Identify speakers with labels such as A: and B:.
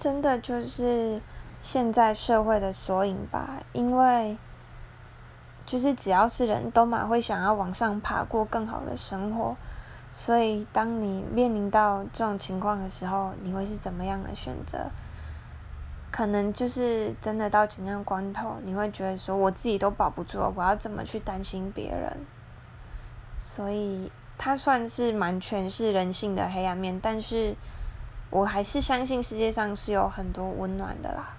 A: 真的就是现在社会的缩影吧，因为就是只要是人都蛮会想要往上爬，过更好的生活。所以，当你面临到这种情况的时候，你会是怎么样的选择？可能就是真的到紧要关头，你会觉得说，我自己都保不住，我要怎么去担心别人？所以，它算是蛮诠释人性的黑暗面，但是我还是相信世界上是有很多温暖的啦。